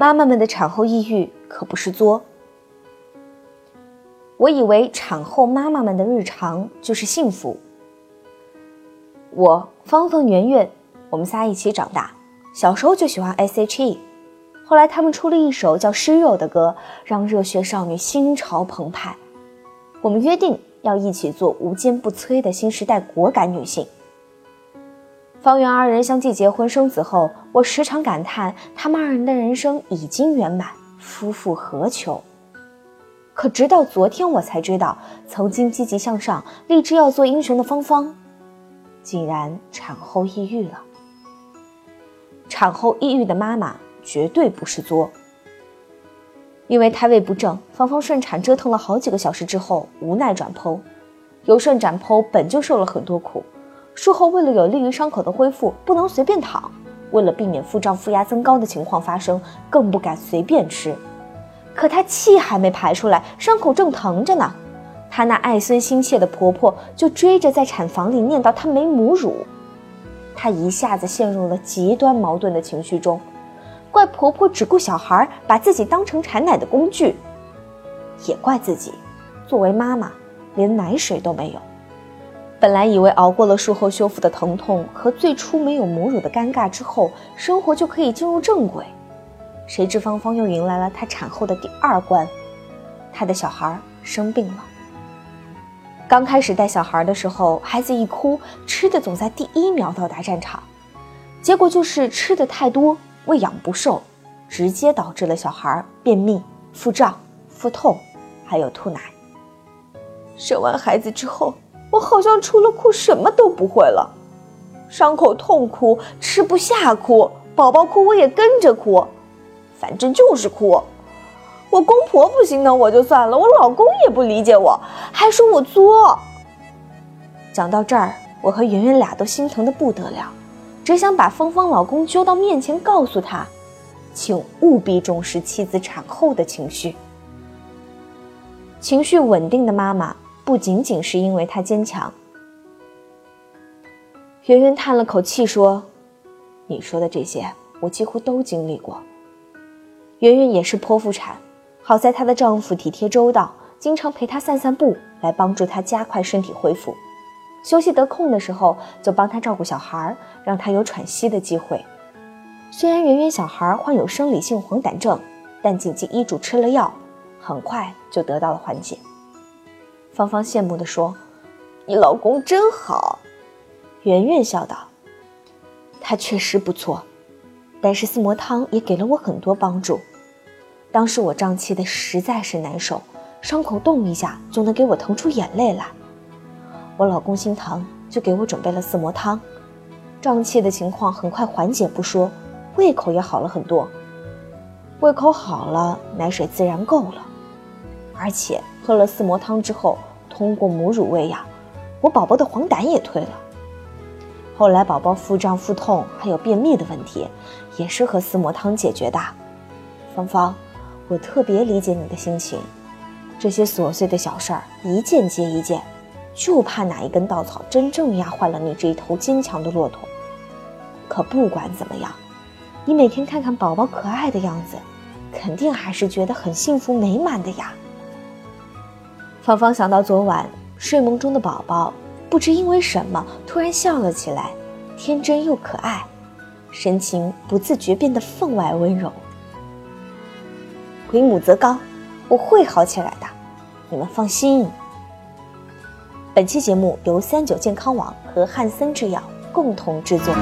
妈妈们的产后抑郁可不是作。我以为产后妈妈们的日常就是幸福。我芳芳、圆圆，我们仨一起长大，小时候就喜欢 S.H.E，后来他们出了一首叫《湿肉》的歌，让热血少女心潮澎湃。我们约定要一起做无坚不摧的新时代果敢女性。方圆二人相继结婚生子后，我时常感叹他们二人的人生已经圆满，夫复何求？可直到昨天，我才知道，曾经积极向上、立志要做英雄的芳芳，竟然产后抑郁了。产后抑郁的妈妈绝对不是作，因为胎位不正，芳芳顺产折腾了好几个小时之后，无奈转剖。由顺转剖本就受了很多苦。术后为了有利于伤口的恢复，不能随便躺；为了避免腹胀、腹压增高的情况发生，更不敢随便吃。可她气还没排出来，伤口正疼着呢。她那爱孙心切的婆婆就追着在产房里念叨她没母乳。她一下子陷入了极端矛盾的情绪中，怪婆婆只顾小孩，把自己当成产奶的工具；也怪自己，作为妈妈，连奶水都没有。本来以为熬过了术后修复的疼痛和最初没有母乳的尴尬之后，生活就可以进入正轨，谁知芳芳又迎来了她产后的第二关，她的小孩生病了。刚开始带小孩的时候，孩子一哭，吃的总在第一秒到达战场，结果就是吃的太多，喂养不受，直接导致了小孩便秘、腹胀、腹痛，还有吐奶。生完孩子之后。我好像除了哭什么都不会了，伤口痛哭，吃不下哭，宝宝哭我也跟着哭，反正就是哭。我公婆不心疼我就算了，我老公也不理解我，还说我作。讲到这儿，我和圆圆俩都心疼的不得了，只想把芳芳老公揪到面前，告诉他，请务必重视妻子产后的情绪。情绪稳定的妈妈。不仅仅是因为她坚强，圆圆叹了口气说：“你说的这些，我几乎都经历过。”圆圆也是剖腹产，好在她的丈夫体贴周到，经常陪她散散步，来帮助她加快身体恢复。休息得空的时候，就帮她照顾小孩，让她有喘息的机会。虽然圆圆小孩患有生理性黄疸症，但谨记医嘱吃了药，很快就得到了缓解。芳芳羡慕地说：“你老公真好。”圆圆笑道：“他确实不错，但是四磨汤也给了我很多帮助。当时我胀气的实在是难受，伤口动一下就能给我腾出眼泪来。我老公心疼，就给我准备了四磨汤，胀气的情况很快缓解不说，胃口也好了很多。胃口好了，奶水自然够了。”而且喝了四磨汤之后，通过母乳喂养，我宝宝的黄疸也退了。后来宝宝腹胀、腹痛还有便秘的问题，也是喝四磨汤解决的。芳芳，我特别理解你的心情，这些琐碎的小事儿一件接一件，就怕哪一根稻草真正压坏了你这一头坚强的骆驼。可不管怎么样，你每天看看宝宝可爱的样子，肯定还是觉得很幸福美满的呀。芳芳想到昨晚睡梦中的宝宝，不知因为什么突然笑了起来，天真又可爱，神情不自觉变得分外温柔。为母则刚，我会好起来的，你们放心。本期节目由三九健康网和汉森制药共同制作。